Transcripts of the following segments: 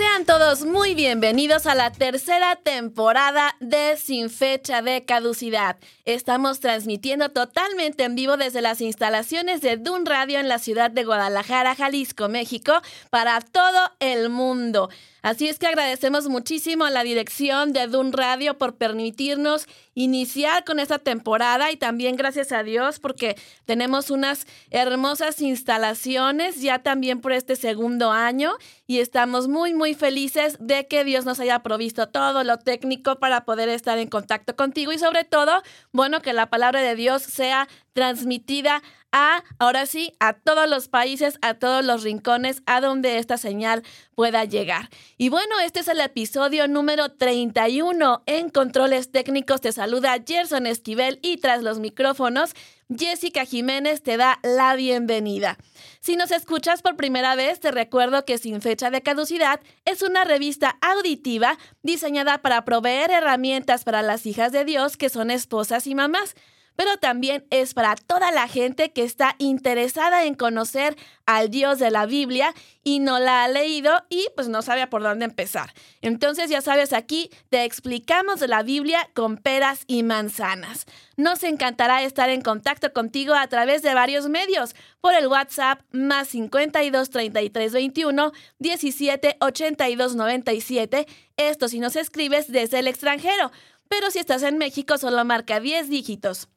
Sean todos muy bienvenidos a la tercera temporada de Sin Fecha de Caducidad. Estamos transmitiendo totalmente en vivo desde las instalaciones de Dun Radio en la ciudad de Guadalajara, Jalisco, México, para todo el mundo. Así es que agradecemos muchísimo a la dirección de Dun Radio por permitirnos iniciar con esta temporada y también gracias a Dios porque tenemos unas hermosas instalaciones ya también por este segundo año y estamos muy muy felices de que Dios nos haya provisto todo lo técnico para poder estar en contacto contigo y sobre todo, bueno, que la palabra de Dios sea transmitida a, ahora sí, a todos los países, a todos los rincones, a donde esta señal pueda llegar. Y bueno, este es el episodio número 31. En controles técnicos te saluda Gerson Esquivel y tras los micrófonos, Jessica Jiménez te da la bienvenida. Si nos escuchas por primera vez, te recuerdo que Sin Fecha de Caducidad es una revista auditiva diseñada para proveer herramientas para las hijas de Dios que son esposas y mamás pero también es para toda la gente que está interesada en conocer al Dios de la Biblia y no la ha leído y pues no sabe por dónde empezar. Entonces ya sabes, aquí te explicamos la Biblia con peras y manzanas. Nos encantará estar en contacto contigo a través de varios medios, por el WhatsApp más 52 33 21 17 82 97, esto si nos escribes desde el extranjero, pero si estás en México solo marca 10 dígitos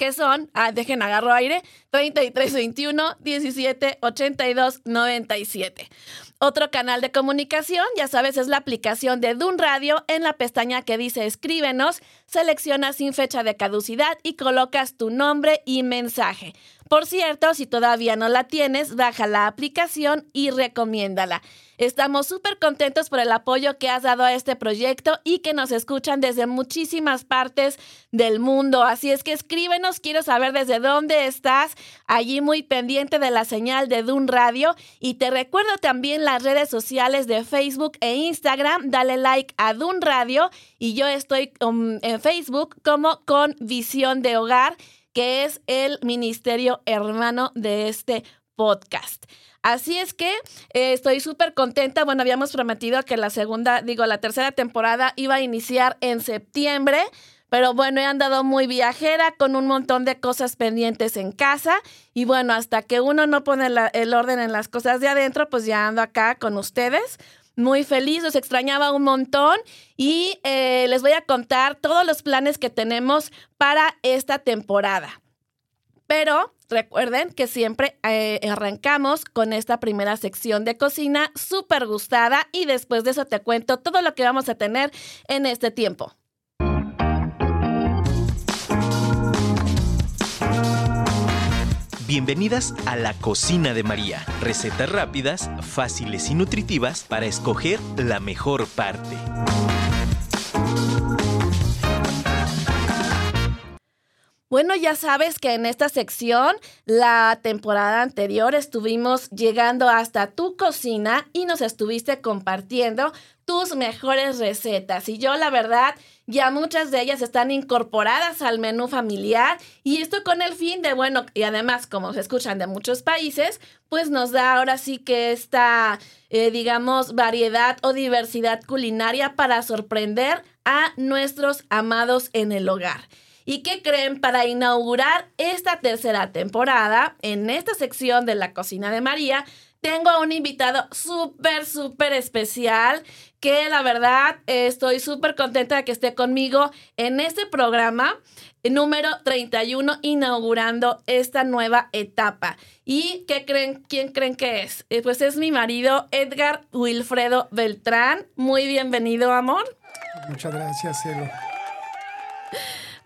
que son, ah, dejen agarro aire, 33 21 17 82 97. Otro canal de comunicación, ya sabes, es la aplicación de Dun Radio. En la pestaña que dice escríbenos, seleccionas sin fecha de caducidad y colocas tu nombre y mensaje. Por cierto, si todavía no la tienes, baja la aplicación y recomiéndala. Estamos súper contentos por el apoyo que has dado a este proyecto y que nos escuchan desde muchísimas partes del mundo. Así es que escríbenos, quiero saber desde dónde estás, allí muy pendiente de la señal de Dun Radio. Y te recuerdo también las redes sociales de Facebook e Instagram. Dale like a Dun Radio y yo estoy um, en Facebook como con Visión de Hogar que es el ministerio hermano de este podcast. Así es que eh, estoy súper contenta. Bueno, habíamos prometido que la segunda, digo, la tercera temporada iba a iniciar en septiembre. Pero bueno, he andado muy viajera con un montón de cosas pendientes en casa. Y bueno, hasta que uno no pone el orden en las cosas de adentro, pues ya ando acá con ustedes. Muy feliz, los extrañaba un montón y eh, les voy a contar todos los planes que tenemos para esta temporada. Pero recuerden que siempre eh, arrancamos con esta primera sección de cocina súper gustada y después de eso te cuento todo lo que vamos a tener en este tiempo. Bienvenidas a la cocina de María. Recetas rápidas, fáciles y nutritivas para escoger la mejor parte. Bueno, ya sabes que en esta sección, la temporada anterior estuvimos llegando hasta tu cocina y nos estuviste compartiendo tus mejores recetas. Y yo, la verdad, ya muchas de ellas están incorporadas al menú familiar y esto con el fin de, bueno, y además, como se escuchan de muchos países, pues nos da ahora sí que esta, eh, digamos, variedad o diversidad culinaria para sorprender a nuestros amados en el hogar. ¿Y qué creen? Para inaugurar esta tercera temporada, en esta sección de la cocina de María, tengo a un invitado súper, súper especial que la verdad estoy súper contenta de que esté conmigo en este programa número 31 inaugurando esta nueva etapa. ¿Y qué creen, quién creen que es? Eh, pues es mi marido Edgar Wilfredo Beltrán. Muy bienvenido, amor. Muchas gracias, Celo.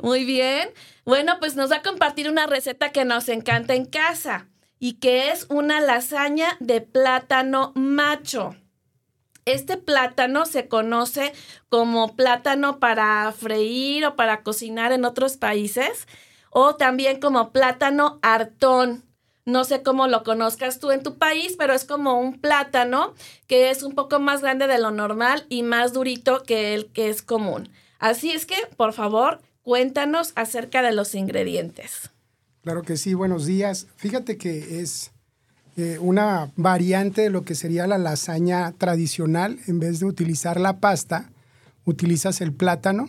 Muy bien. Bueno, pues nos va a compartir una receta que nos encanta en casa y que es una lasaña de plátano macho. Este plátano se conoce como plátano para freír o para cocinar en otros países o también como plátano hartón. No sé cómo lo conozcas tú en tu país, pero es como un plátano que es un poco más grande de lo normal y más durito que el que es común. Así es que, por favor, cuéntanos acerca de los ingredientes. Claro que sí, buenos días. Fíjate que es eh, una variante de lo que sería la lasaña tradicional. En vez de utilizar la pasta, utilizas el plátano.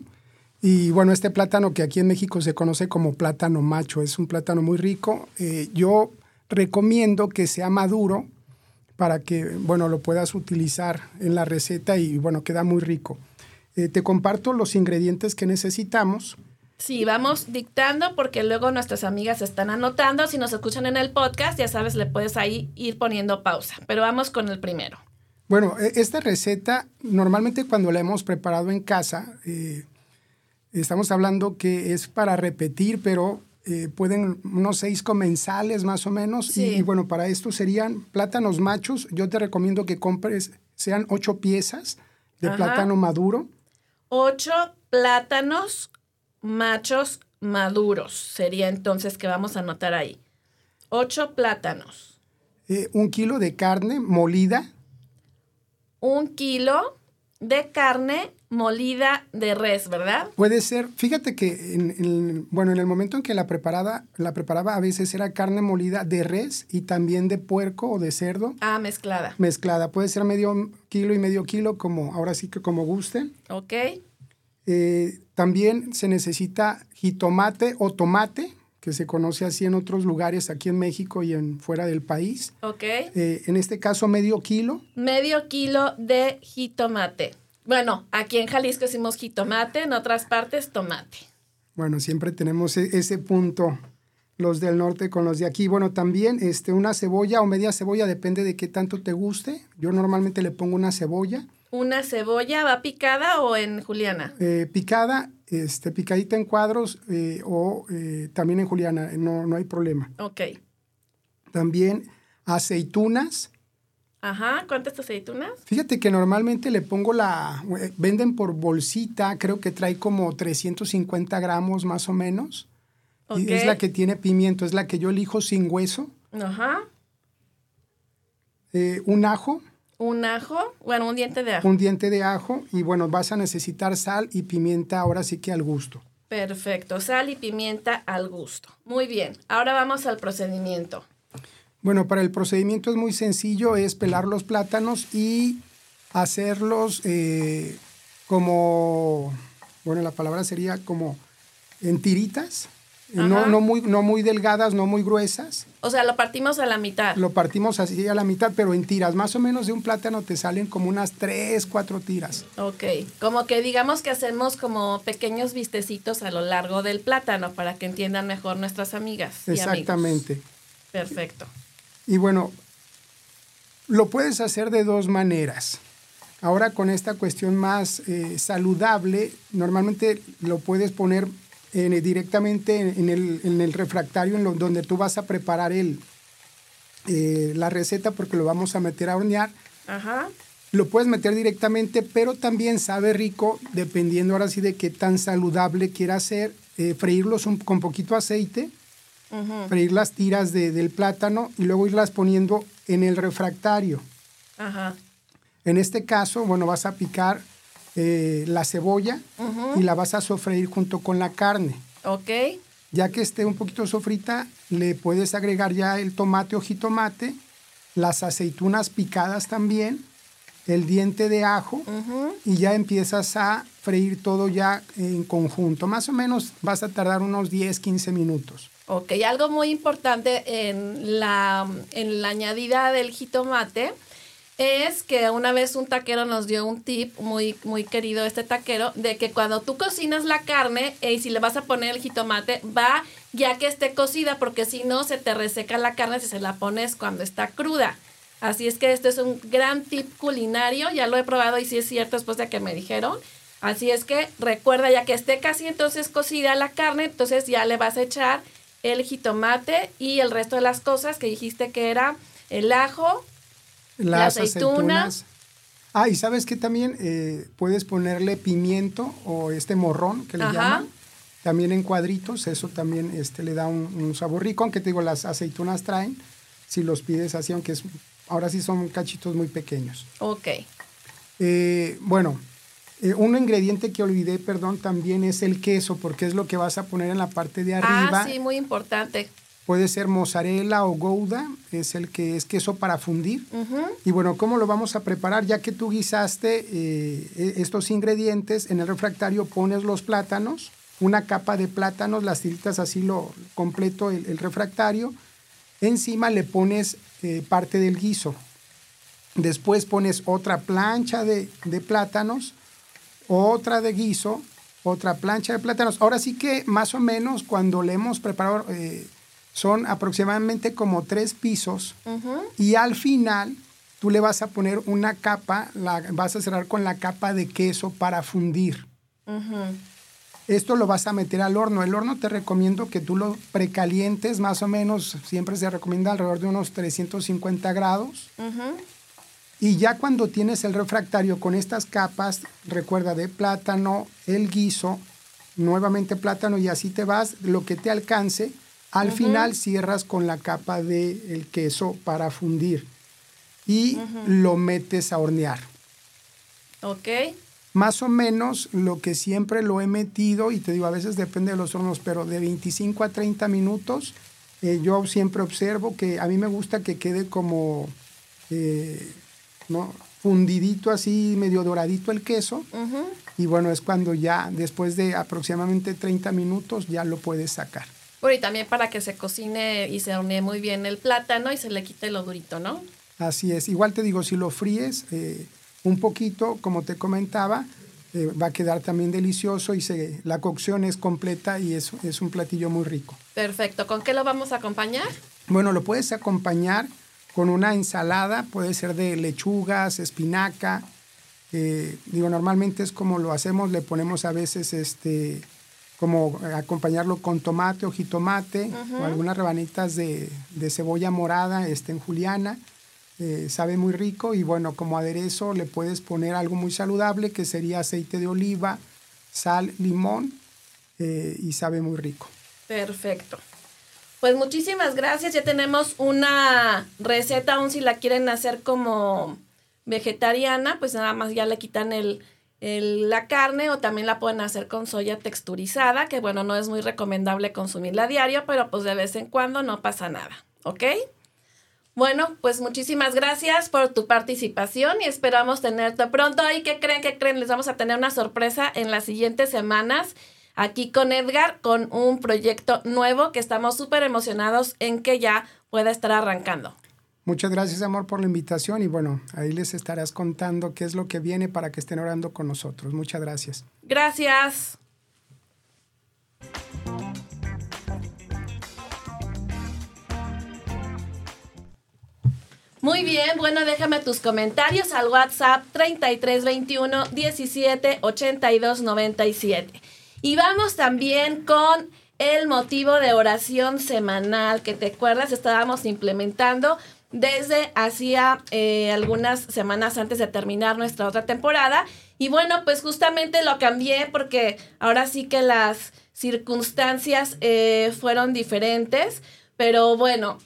Y bueno, este plátano que aquí en México se conoce como plátano macho, es un plátano muy rico. Eh, yo recomiendo que sea maduro para que, bueno, lo puedas utilizar en la receta y, bueno, queda muy rico. Eh, te comparto los ingredientes que necesitamos. Sí, vamos dictando porque luego nuestras amigas están anotando. Si nos escuchan en el podcast, ya sabes, le puedes ahí ir poniendo pausa. Pero vamos con el primero. Bueno, e, esta receta, normalmente cuando la hemos preparado en casa, eh, estamos hablando que es para repetir, pero eh, pueden unos seis comensales más o menos. Y, bueno, para esto serían plátanos machos. Yo te recomiendo que compres, sean ocho piezas de plátano maduro. Ocho plátanos machos maduros. Sería entonces que vamos a anotar ahí. Ocho plátanos. Eh, un kilo de carne molida. Un kilo de carne molida de res, ¿verdad? Puede ser, fíjate que en, bueno, en el momento en que la preparaba, la preparaba a veces era carne molida de res y también de puerco o de cerdo. Ah, mezclada. Mezclada, puede ser medio kilo y medio kilo, como ahora sí que como guste. Ok. Eh, también se necesita jitomate o tomate, que se conoce así en otros lugares, aquí en México y en fuera del país. Ok. Eh, en este caso, medio kilo. Medio kilo de jitomate. Bueno, aquí en Jalisco decimos jitomate, en otras partes tomate. Bueno, siempre tenemos e-, ese punto los del norte con los de aquí. Bueno, también este, una cebolla o media cebolla, depende de qué tanto te guste. Yo normalmente le pongo una cebolla. ¿Una cebolla va picada o en juliana? Eh, picada, este, picadita en cuadros eh, o eh, también en juliana, no, no hay problema. Ok. También aceitunas. Ajá, ¿cuántas aceitunas? Fíjate que normalmente le pongo la, venden por bolsita, creo que trae como 350 gramos más o menos. Y es la que tiene pimiento, es la que yo elijo sin hueso. Ajá. un ajo. Un ajo, bueno, un diente de ajo. Un diente de ajo y bueno, vas a necesitar sal y pimienta ahora sí que al gusto. Perfecto, sal y pimienta al gusto. Muy bien, ahora vamos al procedimiento. Bueno, para el procedimiento es muy sencillo, es pelar los plátanos y hacerlos eh, como, bueno, la palabra sería como en tiritas. No, no, muy, no muy delgadas, no muy gruesas. O sea, lo partimos a la mitad. Lo partimos así a la mitad, pero en tiras. Más o menos de un plátano te salen como unas tres, cuatro tiras. Ok. Como que digamos que hacemos como pequeños vistecitos a lo largo del plátano para que entiendan mejor nuestras amigas. Exactamente. Perfecto. Y bueno, lo puedes hacer de dos maneras. Ahora con esta cuestión más eh, saludable, normalmente lo puedes poner directamente en el, refractario en donde tú vas a preparar el, eh, la receta porque lo vamos a meter a hornear. Ajá. Lo puedes meter directamente, pero también sabe rico, dependiendo ahora sí de qué tan saludable quieras hacer, eh, freírlos con poquito aceite, freír las tiras del plátano y luego irlas poniendo en el refractario. Ajá. En este caso, bueno, vas a picar eh, la cebolla y la vas a sofreír junto con la carne. Ok. Ya que esté un poquito sofrita, le puedes agregar ya el tomate o jitomate, las aceitunas picadas también, el diente de ajo y ya empiezas a freír todo ya en conjunto. Más o menos vas a tardar unos 10, 15 minutos. Ok, algo muy importante en la, en la añadida del jitomate es que una vez un taquero nos dio un tip muy, muy querido este taquero, de que cuando tú cocinas la carne y si le vas a poner el jitomate, va ya que esté cocida, porque si no se te reseca la carne si se la pones cuando está cruda. Así es que este es un gran tip culinario, ya lo he probado y sí es cierto después de que me dijeron. Así es que recuerda ya que esté casi entonces cocida la carne, entonces ya le vas a echar el jitomate y el resto de las cosas que dijiste que era el ajo, las aceitunas. Ah, y sabes que también eh, puedes ponerle pimiento o este morrón que le llaman, también en cuadritos, eso también este, le da un, sabor rico, aunque te digo, las aceitunas traen, si los pides así, aunque es, ahora sí son cachitos muy pequeños. Ok. Eh, bueno, eh, un ingrediente que olvidé, perdón, también es el queso, porque es lo que vas a poner en la parte de arriba. Ah, sí, muy importante. Puede ser mozzarella o gouda, es el que es queso para fundir. Y bueno, ¿cómo lo vamos a preparar? Ya que tú guisaste eh, e, estos ingredientes, en el refractario pones los plátanos, una capa de plátanos, las tiritas así lo completo el, refractario. Encima le pones eh, parte del guiso. Después pones otra plancha de, plátanos, otra de guiso, otra plancha de plátanos. Ahora sí que más o menos cuando le hemos preparado eh, son aproximadamente como tres pisos y al final tú le vas a poner una capa, la, vas a cerrar con la capa de queso para fundir. Esto lo vas a meter al horno. El horno te recomiendo que tú lo precalientes más o menos, siempre se recomienda alrededor de unos 350 grados. Y ya cuando tienes el refractario con estas capas, recuerda de plátano, el guiso, nuevamente plátano y así te vas, lo que te alcance al final cierras con la capa del el queso para fundir y lo metes a hornear. Ok. Más o menos lo que siempre lo he metido, y te digo, a veces depende de los hornos, pero de 25 a 30 minutos, eh, yo siempre observo que a mí me gusta que quede como eh, ¿no? fundidito así, medio doradito el queso. Y bueno, es cuando ya después de aproximadamente 30 minutos ya lo puedes sacar y también para que se cocine y se hornee muy bien el plátano y se le quite lo durito, ¿no? Así es. Igual te digo, si lo fríes eh, un poquito, como te comentaba, eh, va a quedar también delicioso y se, la cocción es completa y es, es un platillo muy rico. Perfecto. ¿Con qué lo vamos a acompañar? Bueno, lo puedes acompañar con una ensalada, puede ser de lechugas, espinaca. Eh, digo, normalmente es como lo hacemos, le ponemos a veces este como acompañarlo con tomate o jitomate o algunas rebanitas de, cebolla morada este, en juliana. Eh, sabe muy rico y bueno, como aderezo le puedes poner algo muy saludable que sería aceite de oliva, sal, limón eh, y sabe muy rico. Perfecto. Pues muchísimas gracias. Ya tenemos una receta, aún si la quieren hacer como vegetariana, pues nada más ya le quitan el, la carne o también la pueden hacer con soya texturizada, que bueno, no es muy recomendable consumirla a diario, pero pues de vez en cuando no pasa nada, ¿ok? Bueno, pues muchísimas gracias por tu participación y esperamos tenerte pronto. ¿Y qué creen? ¿Qué creen? Les vamos a tener una sorpresa en las siguientes semanas aquí con Edgar con un proyecto nuevo que estamos súper emocionados en que ya pueda estar arrancando. Muchas gracias, amor, por la invitación y bueno, ahí les estarás contando qué es lo que viene para que estén orando con nosotros. Muchas gracias. Gracias. Muy bien, bueno, déjame tus comentarios al WhatsApp 3321 17 82 97. Y vamos también con el motivo de oración semanal que te acuerdas estábamos implementando desde hacía eh, algunas semanas antes de terminar nuestra otra temporada. Y bueno, pues justamente lo cambié porque ahora sí que las circunstancias eh, fueron diferentes. Pero bueno,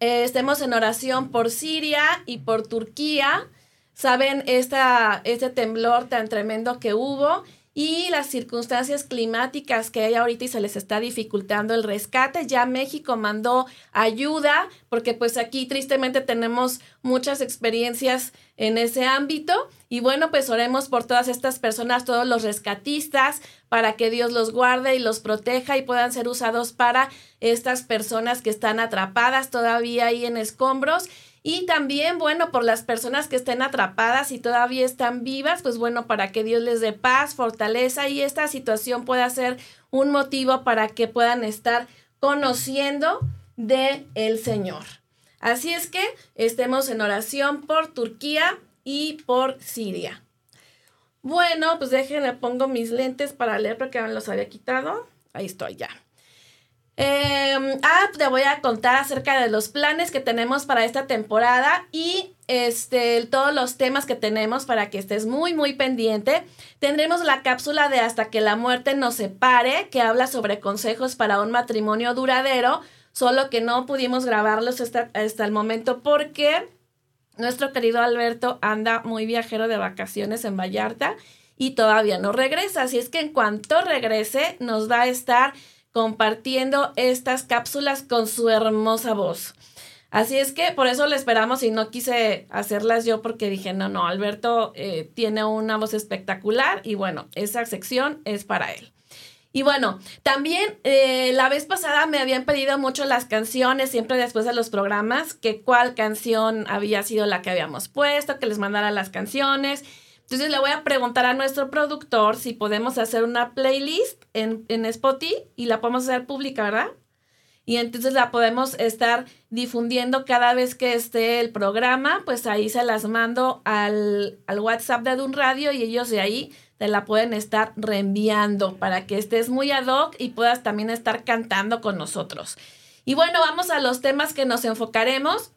eh, estemos en oración por Siria y por Turquía. Saben, esta, este temblor tan tremendo que hubo y las circunstancias climáticas que hay ahorita y se les está dificultando el rescate. Ya México mandó ayuda porque pues aquí tristemente tenemos muchas experiencias en ese ámbito Y bueno, pues oremos por todas estas personas, todos los rescatistas, para que Dios los guarde y los proteja y puedan ser usados para estas personas que están atrapadas todavía ahí en escombros. Y también, bueno, por las personas que estén atrapadas y todavía están vivas, pues bueno, para que Dios les dé paz, fortaleza y esta situación pueda ser un motivo para que puedan estar conociendo de el Señor. Así es que estemos en oración por Turquía y por Siria. Bueno, pues déjenme pongo mis lentes para leer porque me los había quitado. Ahí estoy ya. Eh, ah, te voy a contar acerca de los planes que tenemos para esta temporada y este, todos los temas que tenemos para que estés muy, muy pendiente. Tendremos la cápsula de Hasta que la muerte nos separe, que habla sobre consejos para un matrimonio duradero, solo que no pudimos grabarlos hasta, hasta el momento porque nuestro querido Alberto anda muy viajero de vacaciones en Vallarta y todavía no regresa. Así es que en cuanto regrese, nos va a estar compartiendo estas cápsulas con su hermosa voz. Así es que por eso le esperamos y no quise hacerlas yo porque dije, no, no, Alberto eh, tiene una voz espectacular y bueno, esa sección es para él. Y bueno, también eh, la vez pasada me habían pedido mucho las canciones, siempre después de los programas, que cuál canción había sido la que habíamos puesto, que les mandara las canciones. Entonces le voy a preguntar a nuestro productor si podemos hacer una playlist en, en Spotify y la podemos hacer pública, ¿verdad? Y entonces la podemos estar difundiendo cada vez que esté el programa, pues ahí se las mando al, al WhatsApp de Dun Radio y ellos de ahí te la pueden estar reenviando para que estés muy ad hoc y puedas también estar cantando con nosotros. Y bueno, vamos a los temas que nos enfocaremos.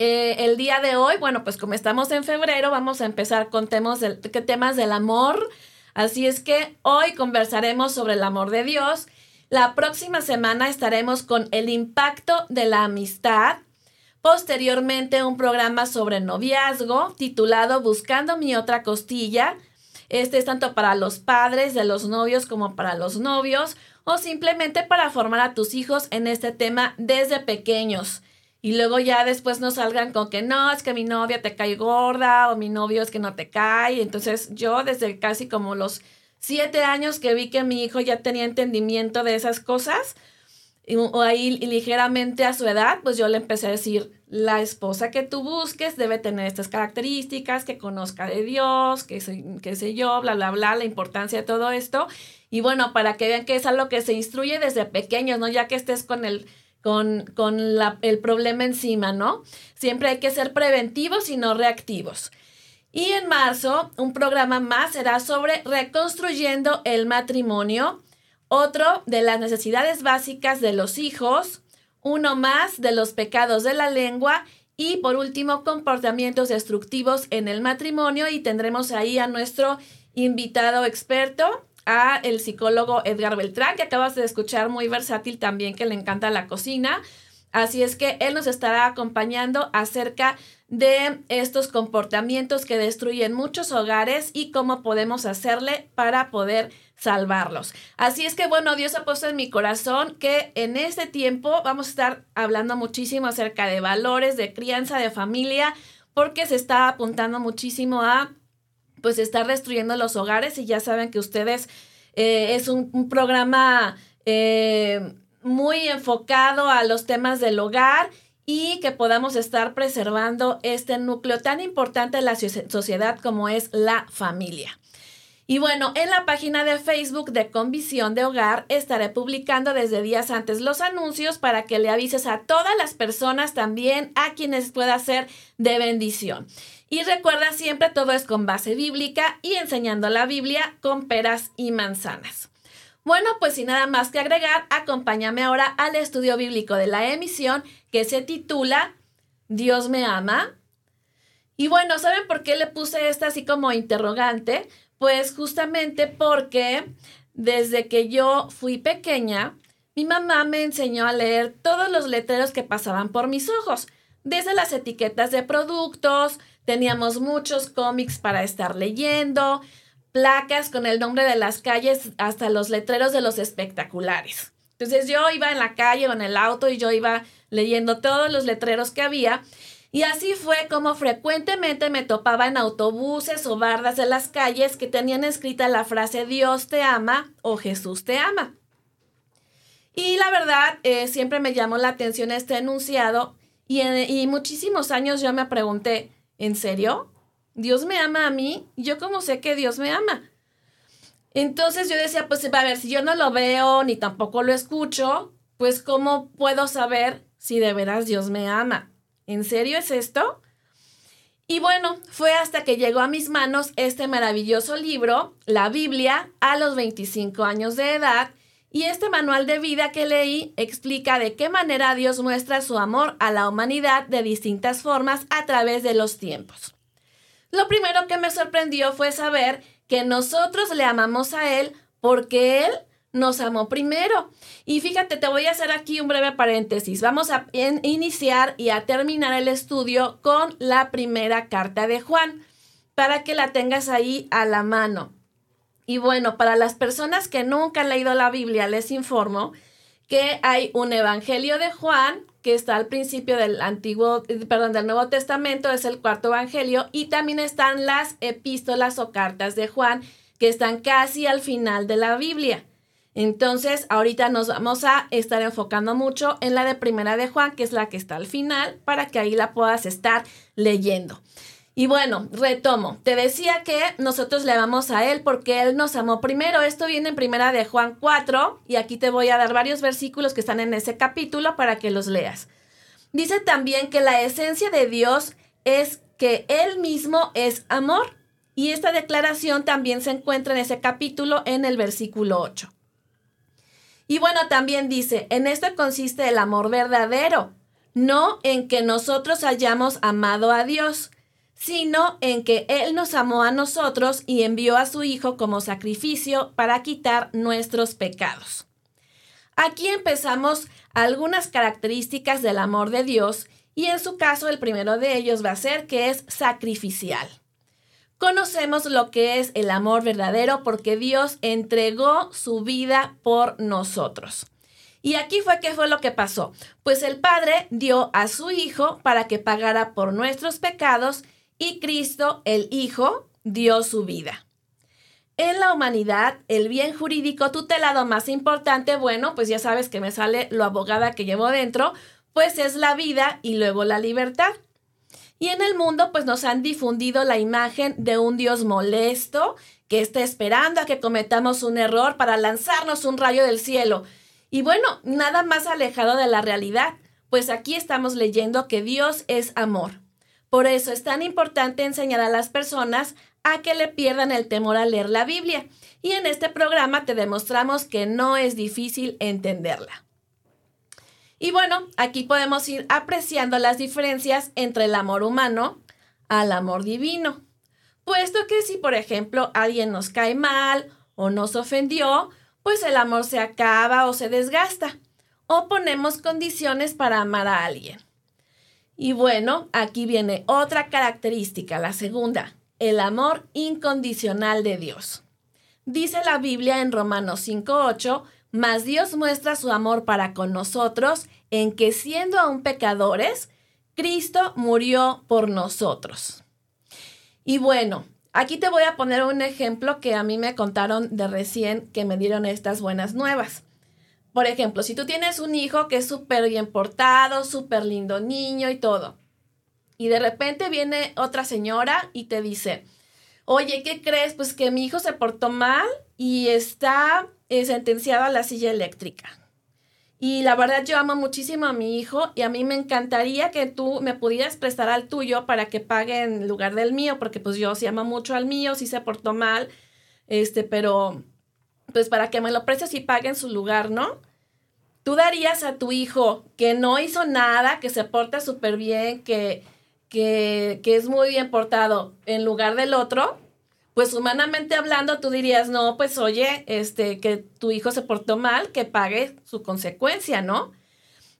Eh, el día de hoy, bueno, pues como estamos en febrero, vamos a empezar con temas del, temas del amor. Así es que hoy conversaremos sobre el amor de Dios. La próxima semana estaremos con el impacto de la amistad. Posteriormente, un programa sobre noviazgo titulado Buscando mi otra costilla. Este es tanto para los padres de los novios como para los novios o simplemente para formar a tus hijos en este tema desde pequeños y luego ya después nos salgan con que no, es que mi novia te cae gorda o mi novio es que no te cae. Entonces yo desde casi como los siete años que vi que mi hijo ya tenía entendimiento de esas cosas, o ahí ligeramente a su edad, pues yo le empecé a decir, la esposa que tú busques debe tener estas características, que conozca de Dios, que sé, que sé yo, bla, bla, bla, la importancia de todo esto. Y bueno, para que vean que es algo que se instruye desde pequeños, ¿no? Ya que estés con el con, con la, el problema encima, ¿no? Siempre hay que ser preventivos y no reactivos. Y en marzo, un programa más será sobre reconstruyendo el matrimonio, otro de las necesidades básicas de los hijos, uno más de los pecados de la lengua y por último, comportamientos destructivos en el matrimonio y tendremos ahí a nuestro invitado experto, a el psicólogo Edgar Beltrán, que acabas de escuchar, muy versátil también, que le encanta la cocina. Así es que él nos estará acompañando acerca de estos comportamientos que destruyen muchos hogares y cómo podemos hacerle para poder salvarlos. Así es que bueno, Dios ha puesto en mi corazón que en este tiempo vamos a estar hablando muchísimo acerca de valores, de crianza, de familia, porque se está apuntando muchísimo a pues está destruyendo los hogares y ya saben que ustedes eh, es un, programa eh, muy enfocado a los temas del hogar y que podamos estar preservando este núcleo tan importante de la sociedad como es la familia. Y bueno, en la página de Facebook de Convisión de Hogar estaré publicando desde días antes los anuncios para que le avises a todas las personas también a quienes pueda ser de bendición. Y recuerda siempre todo es con base bíblica y enseñando la Biblia con peras y manzanas. Bueno, pues sin nada más que agregar, acompáñame ahora al estudio bíblico de la emisión que se titula Dios me ama. Y bueno, ¿saben por qué le puse esta así como interrogante? Pues justamente porque desde que yo fui pequeña, mi mamá me enseñó a leer todos los letreros que pasaban por mis ojos, desde las etiquetas de productos, Teníamos muchos cómics para estar leyendo, placas con el nombre de las calles, hasta los letreros de los espectaculares. Entonces yo iba en la calle o en el auto y yo iba leyendo todos los letreros que había. Y así fue como frecuentemente me topaba en autobuses o bardas de las calles que tenían escrita la frase Dios te ama o Jesús te ama. Y la verdad, eh, siempre me llamó la atención este enunciado y, y muchísimos años yo me pregunté, ¿en serio? ¿Dios me ama a mí? ¿Yo cómo sé que Dios me ama? Entonces yo decía, pues a ver, si yo no lo veo ni tampoco lo escucho, pues ¿cómo puedo saber si de veras Dios me ama? ¿En serio es esto? Y bueno, fue hasta que llegó a mis manos este maravilloso libro, la Biblia, a los 25 años de edad, y este manual de vida que leí explica de qué manera Dios muestra su amor a la humanidad de distintas formas a través de los tiempos. Lo primero que me sorprendió fue saber que nosotros le amamos a Él porque Él nos amó primero. Y fíjate, te voy a hacer aquí un breve paréntesis. Vamos a iniciar y a terminar el estudio con la primera carta de Juan, para que la tengas ahí a la mano. Y bueno, para las personas que nunca han leído la Biblia, les informo que hay un Evangelio de Juan que está al principio del antiguo, perdón, del Nuevo Testamento, es el cuarto Evangelio, y también están las epístolas o cartas de Juan, que están casi al final de la Biblia. Entonces, ahorita nos vamos a estar enfocando mucho en la de Primera de Juan, que es la que está al final, para que ahí la puedas estar leyendo. Y bueno, retomo. Te decía que nosotros le amamos a Él porque Él nos amó primero. Esto viene en Primera de Juan 4 y aquí te voy a dar varios versículos que están en ese capítulo para que los leas. Dice también que la esencia de Dios es que Él mismo es amor. Y esta declaración también se encuentra en ese capítulo en el versículo 8. Y bueno, también dice, en esto consiste el amor verdadero, no en que nosotros hayamos amado a Dios, sino en que Él nos amó a nosotros y envió a su Hijo como sacrificio para quitar nuestros pecados. Aquí empezamos algunas características del amor de Dios y en su caso el primero de ellos va a ser que es sacrificial. Conocemos lo que es el amor verdadero porque Dios entregó su vida por nosotros. Y aquí fue qué fue lo que pasó. Pues el Padre dio a su Hijo para que pagara por nuestros pecados y Cristo, el Hijo, dio su vida. En la humanidad, el bien jurídico tutelado más importante, bueno, pues ya sabes que me sale lo abogada que llevo dentro, pues es la vida y luego la libertad. Y en el mundo, pues nos han difundido la imagen de un Dios molesto que está esperando a que cometamos un error para lanzarnos un rayo del cielo. Y bueno, nada más alejado de la realidad, pues aquí estamos leyendo que Dios es amor. Por eso es tan importante enseñar a las personas a que le pierdan el temor a leer la Biblia. Y en este programa te demostramos que no es difícil entenderla. Y bueno, aquí podemos ir apreciando las diferencias entre el amor humano al amor divino. Puesto que si, por ejemplo, alguien nos cae mal o nos ofendió, pues el amor se acaba o se desgasta. O ponemos condiciones para amar a alguien. Y bueno, aquí viene otra característica, la segunda, el amor incondicional de Dios. Dice la Biblia en Romanos 5.8, mas Dios muestra su amor para con nosotros en que siendo aún pecadores, Cristo murió por nosotros. Y bueno, aquí te voy a poner un ejemplo que a mí me contaron de recién que me dieron estas buenas nuevas. Por ejemplo, si tú tienes un hijo que es súper bien portado, súper lindo niño y todo, y de repente viene otra señora y te dice, oye, ¿qué crees? Pues que mi hijo se portó mal y está eh, sentenciado a la silla eléctrica. Y la verdad yo amo muchísimo a mi hijo y a mí me encantaría que tú me pudieras prestar al tuyo para que pague en lugar del mío, porque pues yo sí amo mucho al mío, sí se portó mal, este, pero pues para que me lo prestes y pague en su lugar, ¿no? Tú darías a tu hijo que no hizo nada, que se porta súper bien, que, que, que es muy bien portado en lugar del otro, pues humanamente hablando, tú dirías, no, pues oye, este, que tu hijo se portó mal, que pague su consecuencia, ¿no?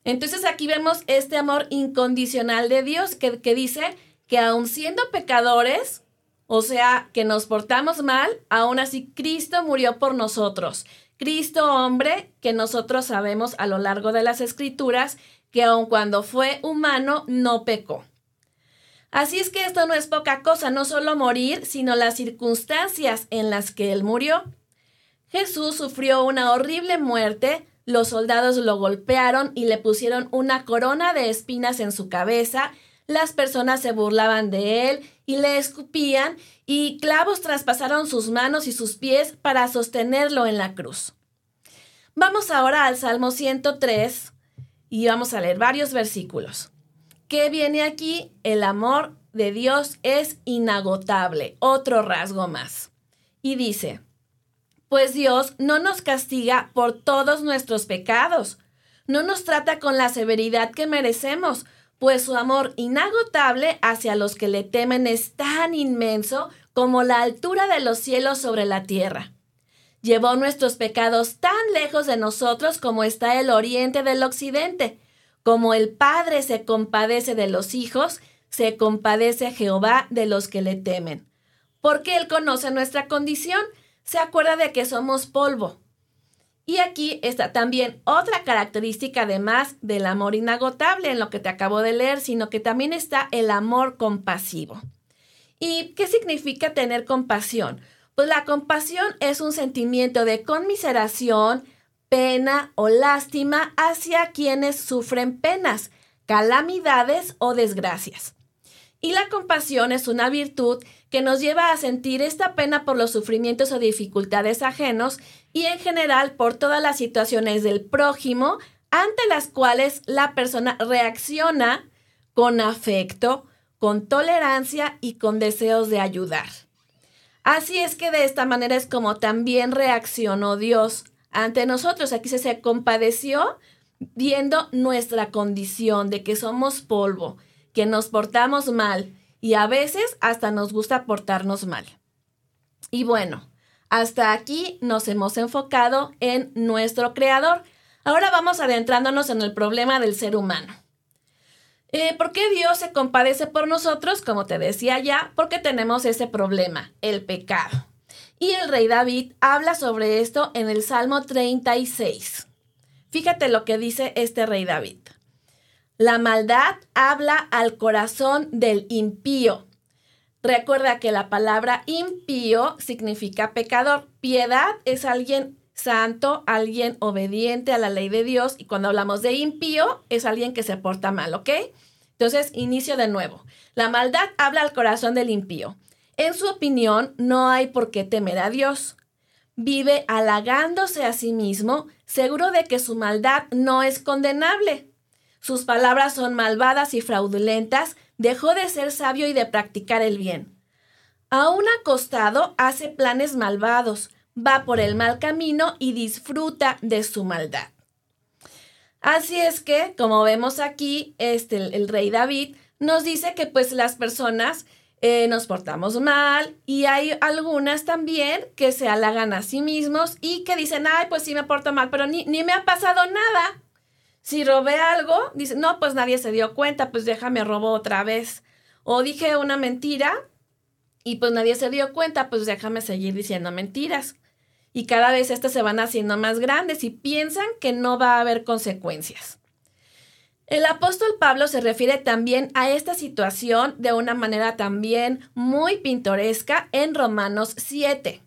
Entonces aquí vemos este amor incondicional de Dios que, que dice que aun siendo pecadores, o sea, que nos portamos mal, aún así Cristo murió por nosotros. Cristo hombre, que nosotros sabemos a lo largo de las escrituras, que aun cuando fue humano, no pecó. Así es que esto no es poca cosa, no solo morir, sino las circunstancias en las que él murió. Jesús sufrió una horrible muerte, los soldados lo golpearon y le pusieron una corona de espinas en su cabeza, las personas se burlaban de él y le escupían, y clavos traspasaron sus manos y sus pies para sostenerlo en la cruz. Vamos ahora al Salmo 103 y vamos a leer varios versículos. ¿Qué viene aquí? El amor de Dios es inagotable, otro rasgo más. Y dice, pues Dios no nos castiga por todos nuestros pecados, no nos trata con la severidad que merecemos, pues su amor inagotable hacia los que le temen es tan inmenso como la altura de los cielos sobre la tierra. Llevó nuestros pecados tan lejos de nosotros como está el oriente del occidente. Como el Padre se compadece de los hijos, se compadece Jehová de los que le temen. Porque Él conoce nuestra condición, se acuerda de que somos polvo. Y aquí está también otra característica además del amor inagotable en lo que te acabo de leer, sino que también está el amor compasivo. ¿Y qué significa tener compasión? Pues la compasión es un sentimiento de conmiseración, pena o lástima hacia quienes sufren penas, calamidades o desgracias. Y la compasión es una virtud que nos lleva a sentir esta pena por los sufrimientos o dificultades ajenos y en general por todas las situaciones del prójimo ante las cuales la persona reacciona con afecto, con tolerancia y con deseos de ayudar. Así es que de esta manera es como también reaccionó Dios ante nosotros. Aquí se, se compadeció viendo nuestra condición de que somos polvo, que nos portamos mal y a veces hasta nos gusta portarnos mal. Y bueno, hasta aquí nos hemos enfocado en nuestro creador. Ahora vamos adentrándonos en el problema del ser humano. Eh, ¿Por qué Dios se compadece por nosotros? Como te decía ya, porque tenemos ese problema, el pecado. Y el rey David habla sobre esto en el Salmo 36. Fíjate lo que dice este rey David. La maldad habla al corazón del impío. Recuerda que la palabra impío significa pecador. Piedad es alguien santo, alguien obediente a la ley de Dios. Y cuando hablamos de impío, es alguien que se porta mal, ¿ok? Entonces, inicio de nuevo. La maldad habla al corazón del impío. En su opinión, no hay por qué temer a Dios. Vive halagándose a sí mismo, seguro de que su maldad no es condenable. Sus palabras son malvadas y fraudulentas, dejó de ser sabio y de practicar el bien. Aún acostado hace planes malvados, va por el mal camino y disfruta de su maldad. Así es que, como vemos aquí, este, el, rey David nos dice que pues las personas eh, nos portamos mal y hay algunas también que se halagan a sí mismos y que dicen, ay, pues sí me porto mal, pero ni, ni me ha pasado nada. Si robé algo, dicen, no, pues nadie se dio cuenta, pues déjame robo otra vez. O dije una mentira y pues nadie se dio cuenta, pues déjame seguir diciendo mentiras y cada vez estas se van haciendo más grandes y piensan que no va a haber consecuencias. El apóstol Pablo se refiere también a esta situación de una manera también muy pintoresca en Romanos 7.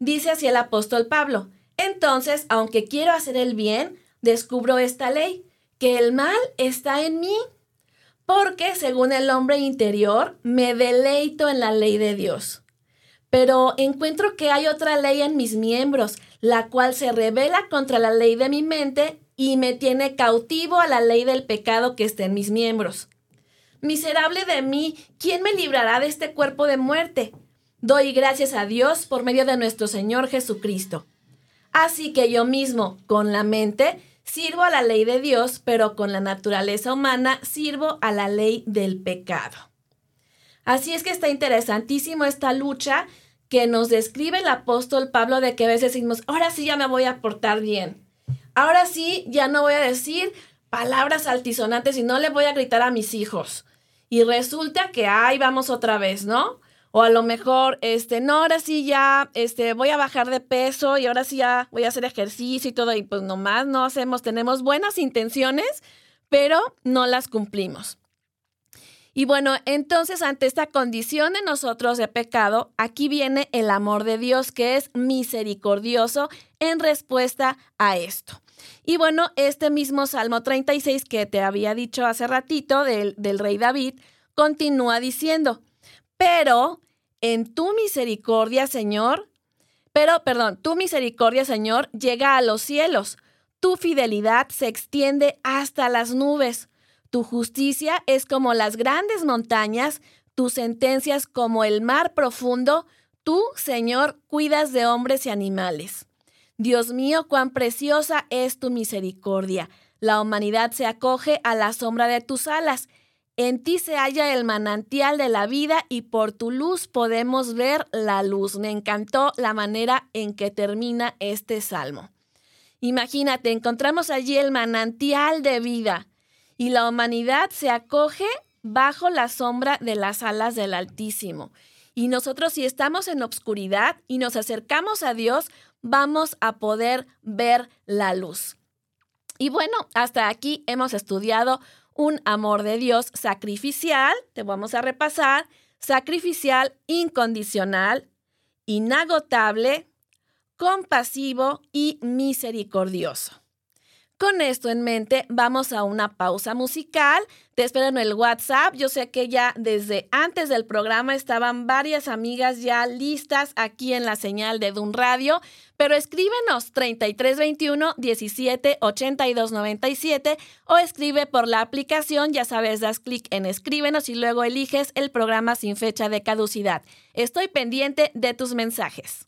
Dice así el apóstol Pablo, entonces, aunque quiero hacer el bien, descubro esta ley, que el mal está en mí, porque según el hombre interior, me deleito en la ley de Dios pero encuentro que hay otra ley en mis miembros, la cual se revela contra la ley de mi mente y me tiene cautivo a la ley del pecado que está en mis miembros. Miserable de mí, ¿quién me librará de este cuerpo de muerte? Doy gracias a Dios por medio de nuestro Señor Jesucristo. Así que yo mismo, con la mente, sirvo a la ley de Dios, pero con la naturaleza humana sirvo a la ley del pecado. Así es que está interesantísimo esta lucha que nos describe el apóstol Pablo de que a veces decimos, ahora sí ya me voy a portar bien. Ahora sí ya no voy a decir palabras altisonantes y no le voy a gritar a mis hijos. Y resulta que ahí vamos otra vez, ¿no? O a lo mejor, este, no, ahora sí ya, este, voy a bajar de peso y ahora sí ya voy a hacer ejercicio y todo, y pues nomás no hacemos, tenemos buenas intenciones, pero no las cumplimos. Y bueno, entonces ante esta condición de nosotros de pecado, aquí viene el amor de Dios que es misericordioso en respuesta a esto. Y bueno, este mismo Salmo 36 que te había dicho hace ratito del, del rey David, continúa diciendo, pero en tu misericordia, Señor, pero, perdón, tu misericordia, Señor, llega a los cielos, tu fidelidad se extiende hasta las nubes, tu justicia es como las grandes montañas, tus sentencias como el mar profundo, tú, Señor, cuidas de hombres y animales. Dios mío, cuán preciosa es tu misericordia. La humanidad se acoge a la sombra de tus alas. En ti se halla el manantial de la vida y por tu luz podemos ver la luz. Me encantó la manera en que termina este salmo. Imagínate, encontramos allí el manantial de vida y la humanidad se acoge bajo la sombra de las alas del Altísimo. Y nosotros si estamos en obscuridad y nos acercamos a Dios, vamos a poder ver la luz. Y bueno, hasta aquí hemos estudiado un amor de Dios sacrificial, te vamos a repasar, sacrificial incondicional, inagotable, compasivo y misericordioso. Con esto en mente, vamos a una pausa musical. Te espero en el WhatsApp. Yo sé que ya desde antes del programa estaban varias amigas ya listas aquí en la señal de Dun Radio, pero escríbenos 3321 17 82 97 o escribe por la aplicación. Ya sabes, das clic en escríbenos y luego eliges el programa sin fecha de caducidad. Estoy pendiente de tus mensajes.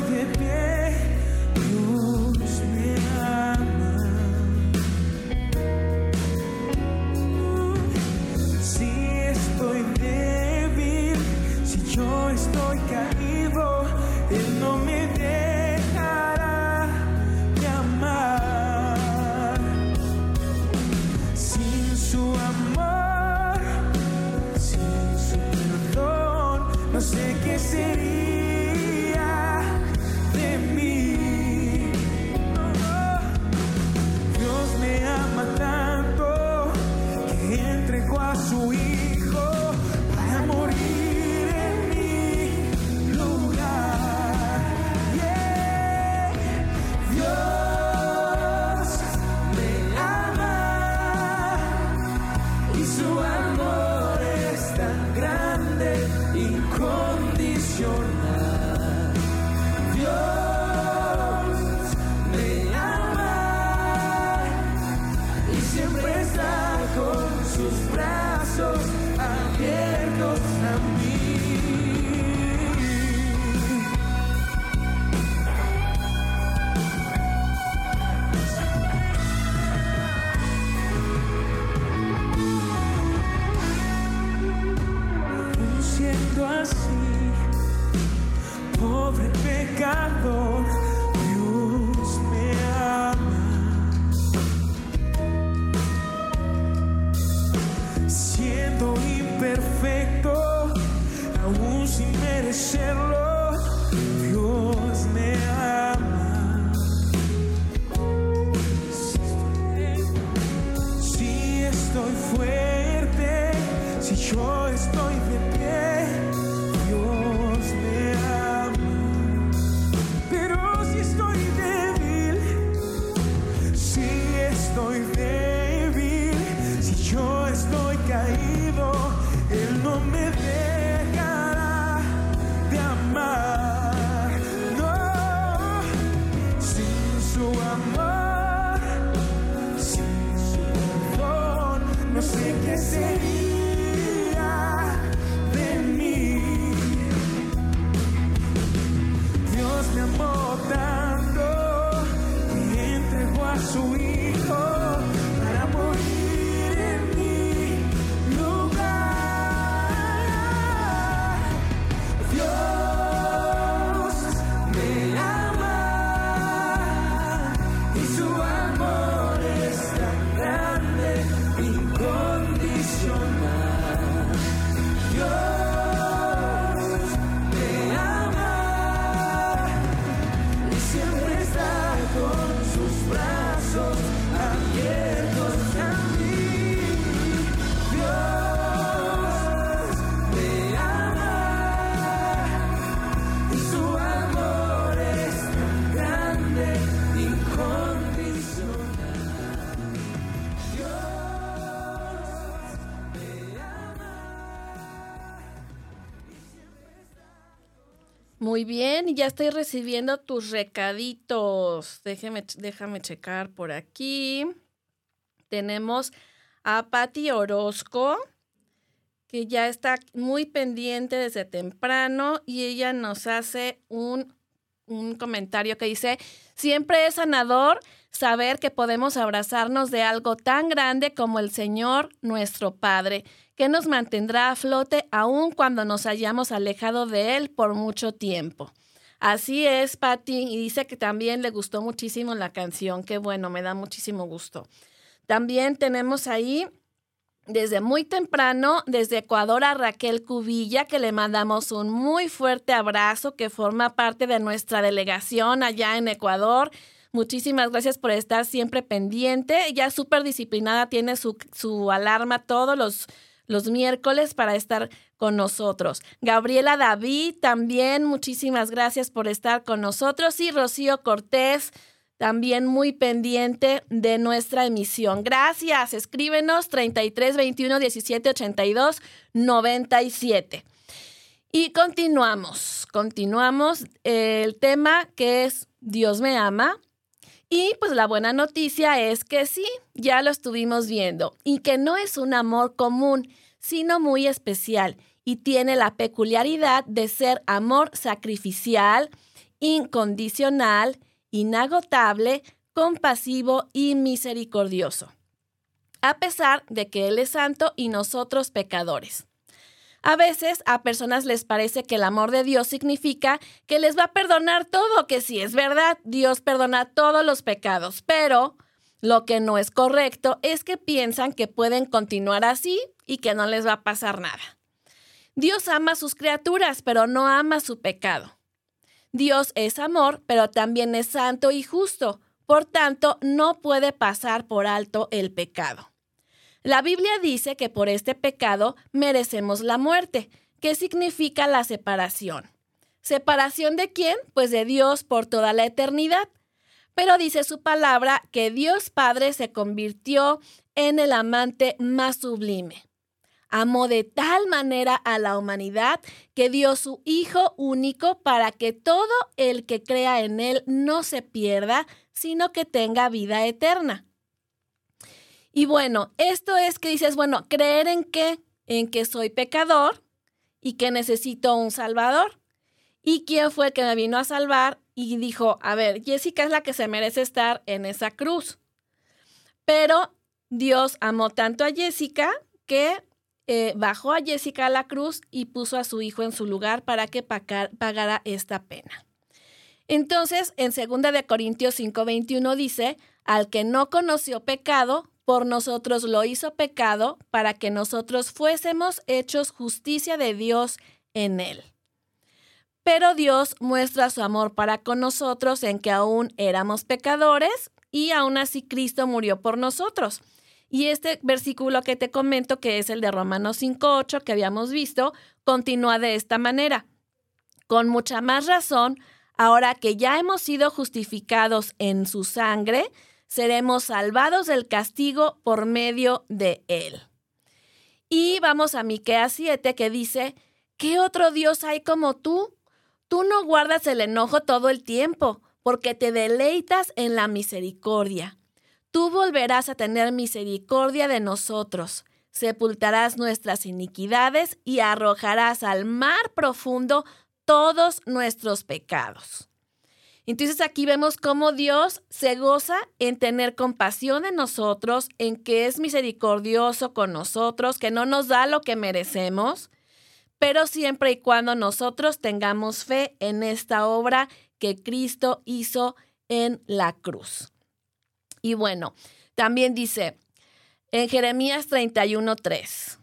Muy bien, ya estoy recibiendo tus recaditos. Déjame checar por aquí. Tenemos a Patti Orozco, que ya está muy pendiente desde temprano y ella nos hace un, un comentario que dice, siempre es sanador saber que podemos abrazarnos de algo tan grande como el Señor nuestro Padre que nos mantendrá a flote aun cuando nos hayamos alejado de Él por mucho tiempo. Así es, Patti, y dice que también le gustó muchísimo la canción. Qué bueno, me da muchísimo gusto. También tenemos ahí desde muy temprano, desde Ecuador a Raquel Cubilla, que le mandamos un muy fuerte abrazo, que forma parte de nuestra delegación allá en Ecuador. Muchísimas gracias por estar siempre pendiente. Ella súper disciplinada, tiene su, su alarma todos los los miércoles para estar con nosotros. Gabriela David, también muchísimas gracias por estar con nosotros. Y Rocío Cortés, también muy pendiente de nuestra emisión. Gracias. Escríbenos 33 21 17 82 97. Y continuamos, continuamos el tema que es Dios me ama. Y pues la buena noticia es que sí, ya lo estuvimos viendo y que no es un amor común, sino muy especial y tiene la peculiaridad de ser amor sacrificial, incondicional, inagotable, compasivo y misericordioso, a pesar de que Él es santo y nosotros pecadores. A veces a personas les parece que el amor de Dios significa que les va a perdonar todo, que sí es verdad, Dios perdona todos los pecados, pero lo que no es correcto es que piensan que pueden continuar así y que no les va a pasar nada. Dios ama a sus criaturas, pero no ama su pecado. Dios es amor, pero también es santo y justo. Por tanto, no puede pasar por alto el pecado. La Biblia dice que por este pecado merecemos la muerte, que significa la separación. ¿Separación de quién? Pues de Dios por toda la eternidad pero dice su palabra que Dios Padre se convirtió en el amante más sublime. Amó de tal manera a la humanidad que dio su Hijo único para que todo el que crea en Él no se pierda, sino que tenga vida eterna. Y bueno, esto es que dices, bueno, creer en qué? En que soy pecador y que necesito un Salvador. ¿Y quién fue el que me vino a salvar? y dijo, a ver, Jessica es la que se merece estar en esa cruz. Pero Dios amó tanto a Jessica que eh, bajó a Jessica a la cruz y puso a su hijo en su lugar para que pagara esta pena. Entonces, en 2 de Corintios 5:21 dice, al que no conoció pecado, por nosotros lo hizo pecado, para que nosotros fuésemos hechos justicia de Dios en él. Pero Dios muestra su amor para con nosotros en que aún éramos pecadores y aún así Cristo murió por nosotros. Y este versículo que te comento, que es el de Romanos 5.8 que habíamos visto, continúa de esta manera. Con mucha más razón, ahora que ya hemos sido justificados en su sangre, seremos salvados del castigo por medio de él. Y vamos a Miqueas 7 que dice, ¿qué otro Dios hay como tú? Tú no guardas el enojo todo el tiempo, porque te deleitas en la misericordia. Tú volverás a tener misericordia de nosotros, sepultarás nuestras iniquidades y arrojarás al mar profundo todos nuestros pecados. Entonces aquí vemos cómo Dios se goza en tener compasión de nosotros, en que es misericordioso con nosotros, que no nos da lo que merecemos, pero siempre y cuando nosotros tengamos fe en esta obra que Cristo hizo en la cruz. Y bueno, también dice en Jeremías 31:3.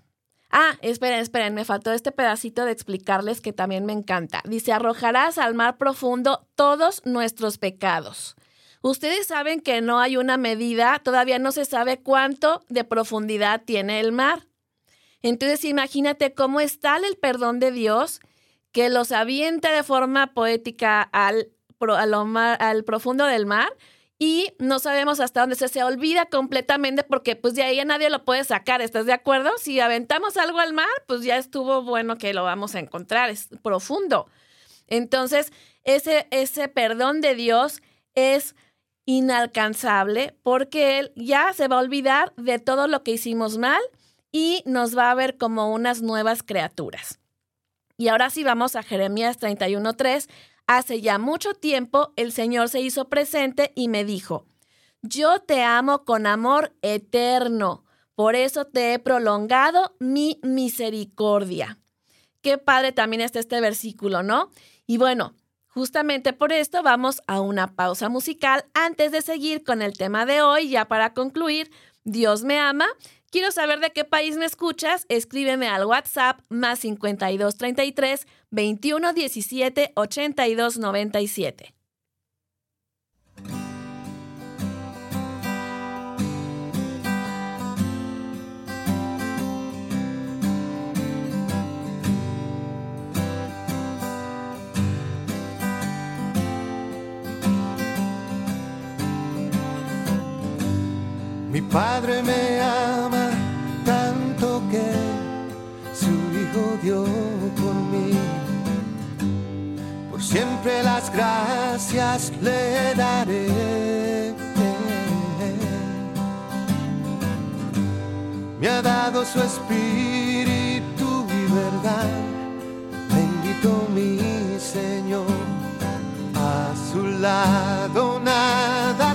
Ah, esperen, esperen, me faltó este pedacito de explicarles que también me encanta. Dice, arrojarás al mar profundo todos nuestros pecados. Ustedes saben que no hay una medida, todavía no se sabe cuánto de profundidad tiene el mar. Entonces imagínate cómo está el perdón de Dios que los avienta de forma poética al, al, profundo del mar y no sabemos hasta dónde se, se olvida completamente porque pues de ahí nadie lo puede sacar, ¿estás de acuerdo? Si aventamos algo al mar, pues ya estuvo bueno que lo vamos a encontrar, es profundo. Entonces, ese, ese perdón de Dios es inalcanzable porque Él ya se va a olvidar de todo lo que hicimos mal y nos va a ver como unas nuevas criaturas. Y ahora sí vamos a Jeremías 31.3. Hace ya mucho tiempo el Señor se hizo presente y me dijo, yo te amo con amor eterno, por eso te he prolongado mi misericordia. Qué padre también está este versículo, ¿no? Y bueno, Justamente por esto vamos a una pausa musical antes de seguir con el tema de hoy, ya para concluir, Dios me ama. Quiero saber de qué país me escuchas. Escríbeme al WhatsApp más 5233 2117 8297. Mi padre me dio por mí. Por siempre las gracias le daré. Me ha dado su espíritu y verdad. Bendito mi Señor. A su lado nada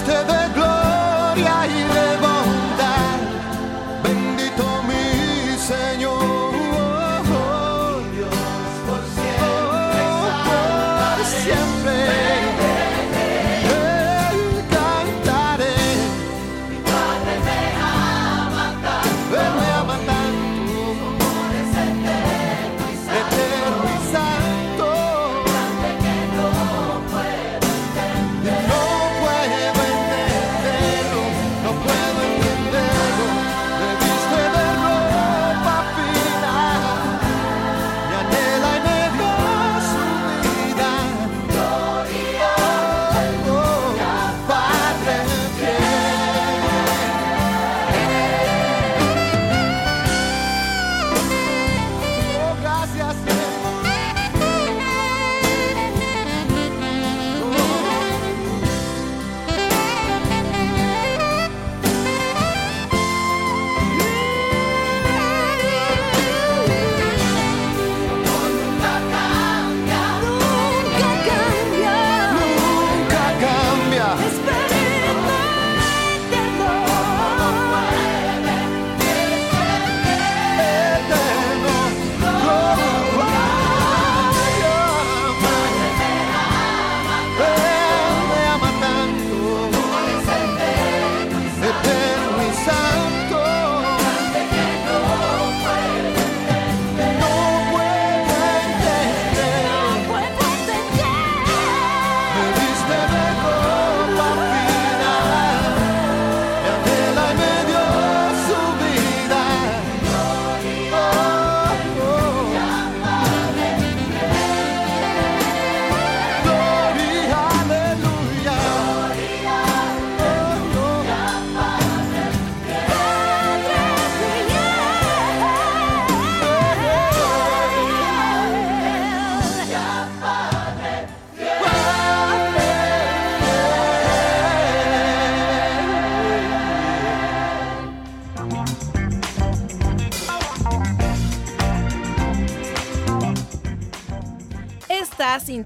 usted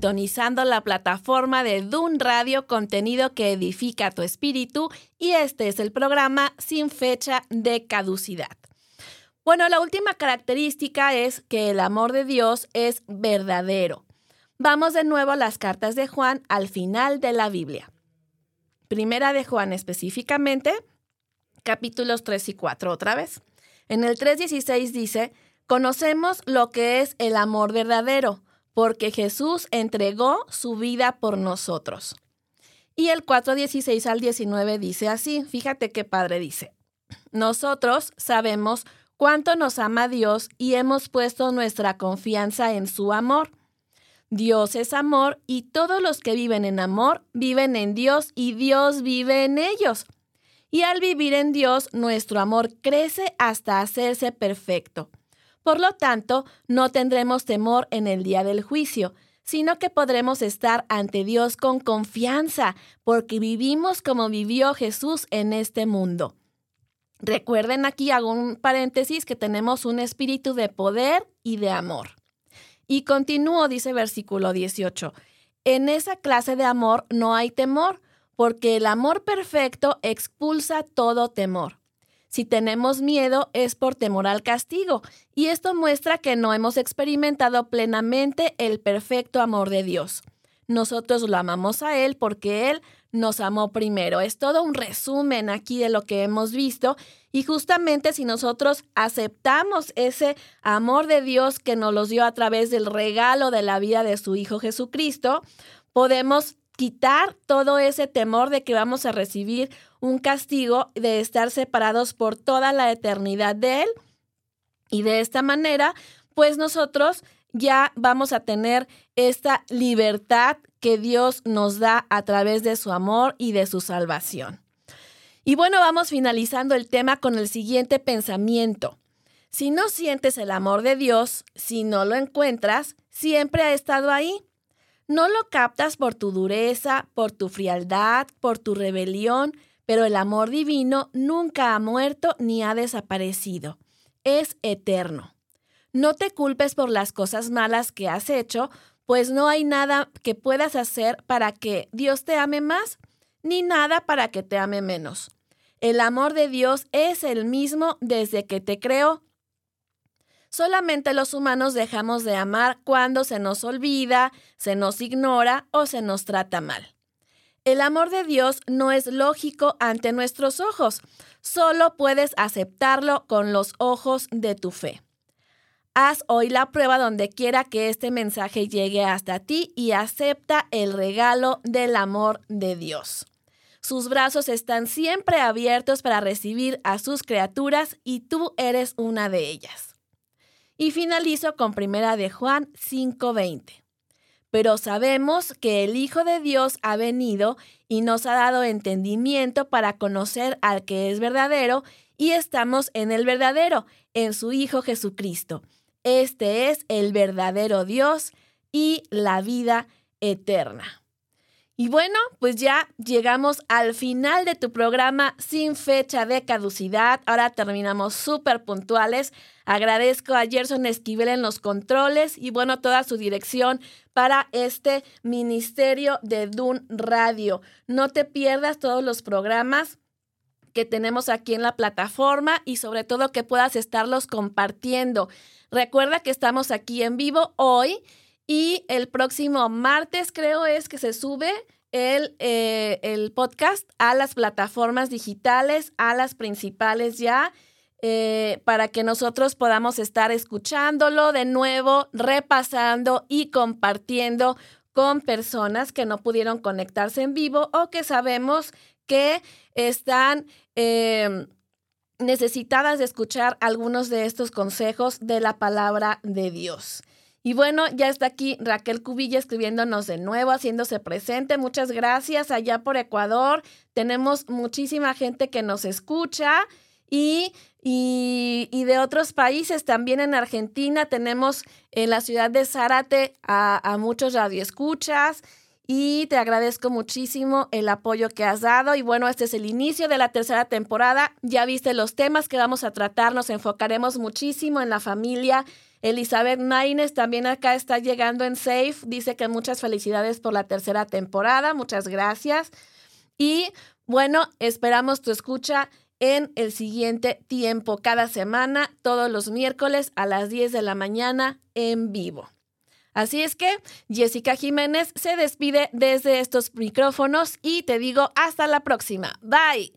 sintonizando la plataforma de Dun Radio, contenido que edifica tu espíritu, y este es el programa sin fecha de caducidad. Bueno, la última característica es que el amor de Dios es verdadero. Vamos de nuevo a las cartas de Juan al final de la Biblia. Primera de Juan específicamente, capítulos 3 y 4 otra vez. En el 3.16 dice, conocemos lo que es el amor verdadero, porque Jesús entregó su vida por nosotros. Y el 4.16 al 19 dice así, fíjate qué padre dice, nosotros sabemos cuánto nos ama Dios y hemos puesto nuestra confianza en su amor. Dios es amor y todos los que viven en amor viven en Dios y Dios vive en ellos. Y al vivir en Dios, nuestro amor crece hasta hacerse perfecto. Por lo tanto, no tendremos temor en el día del juicio, sino que podremos estar ante Dios con confianza, porque vivimos como vivió Jesús en este mundo. Recuerden aquí, hago un paréntesis, que tenemos un espíritu de poder y de amor. Y continúo, dice versículo 18, en esa clase de amor no hay temor, porque el amor perfecto expulsa todo temor. Si tenemos miedo es por temor al castigo, y esto muestra que no hemos experimentado plenamente el perfecto amor de Dios. Nosotros lo amamos a Él porque Él nos amó primero. Es todo un resumen aquí de lo que hemos visto y justamente si nosotros aceptamos ese amor de Dios que nos los dio a través del regalo de la vida de su Hijo Jesucristo, podemos quitar todo ese temor de que vamos a recibir un castigo de estar separados por toda la eternidad de Él. Y de esta manera, pues nosotros ya vamos a tener esta libertad que Dios nos da a través de su amor y de su salvación. Y bueno, vamos finalizando el tema con el siguiente pensamiento. Si no sientes el amor de Dios, si no lo encuentras, siempre ha estado ahí. No lo captas por tu dureza, por tu frialdad, por tu rebelión, pero el amor divino nunca ha muerto ni ha desaparecido. Es eterno. No te culpes por las cosas malas que has hecho, pues no hay nada que puedas hacer para que Dios te ame más, ni nada para que te ame menos. El amor de Dios es el mismo desde que te creó. Solamente los humanos dejamos de amar cuando se nos olvida, se nos ignora o se nos trata mal. El amor de Dios no es lógico ante nuestros ojos, solo puedes aceptarlo con los ojos de tu fe. Haz hoy la prueba donde quiera que este mensaje llegue hasta ti y acepta el regalo del amor de Dios. Sus brazos están siempre abiertos para recibir a sus criaturas y tú eres una de ellas. Y finalizo con primera de Juan 5:20. Pero sabemos que el Hijo de Dios ha venido y nos ha dado entendimiento para conocer al que es verdadero y estamos en el verdadero, en su Hijo Jesucristo. Este es el verdadero Dios y la vida eterna. Y bueno, pues ya llegamos al final de tu programa sin fecha de caducidad. Ahora terminamos súper puntuales. Agradezco a Gerson Esquivel en los controles y bueno, toda su dirección para este ministerio de Dun Radio. No te pierdas todos los programas que tenemos aquí en la plataforma y sobre todo que puedas estarlos compartiendo. Recuerda que estamos aquí en vivo hoy y el próximo martes creo es que se sube el, eh, el podcast a las plataformas digitales, a las principales ya. Eh, para que nosotros podamos estar escuchándolo de nuevo, repasando y compartiendo con personas que no pudieron conectarse en vivo o que sabemos que están eh, necesitadas de escuchar algunos de estos consejos de la palabra de Dios. Y bueno, ya está aquí Raquel Cubilla escribiéndonos de nuevo, haciéndose presente. Muchas gracias allá por Ecuador. Tenemos muchísima gente que nos escucha y, y, de otros países. También en Argentina tenemos en la ciudad de Zárate a, a muchos radioescuchas y te agradezco muchísimo el apoyo que has dado. Y bueno, este es el inicio de la tercera temporada. Ya viste los temas que vamos a tratar. Nos enfocaremos muchísimo en la familia, Elizabeth Maines también acá está llegando en Safe. Dice que muchas felicidades por la tercera temporada. Muchas gracias. Y bueno, esperamos tu escucha en el siguiente tiempo, cada semana, todos los miércoles a las 10 de la mañana en vivo. Así es que Jessica Jiménez se despide desde estos micrófonos y te digo hasta la próxima. Bye.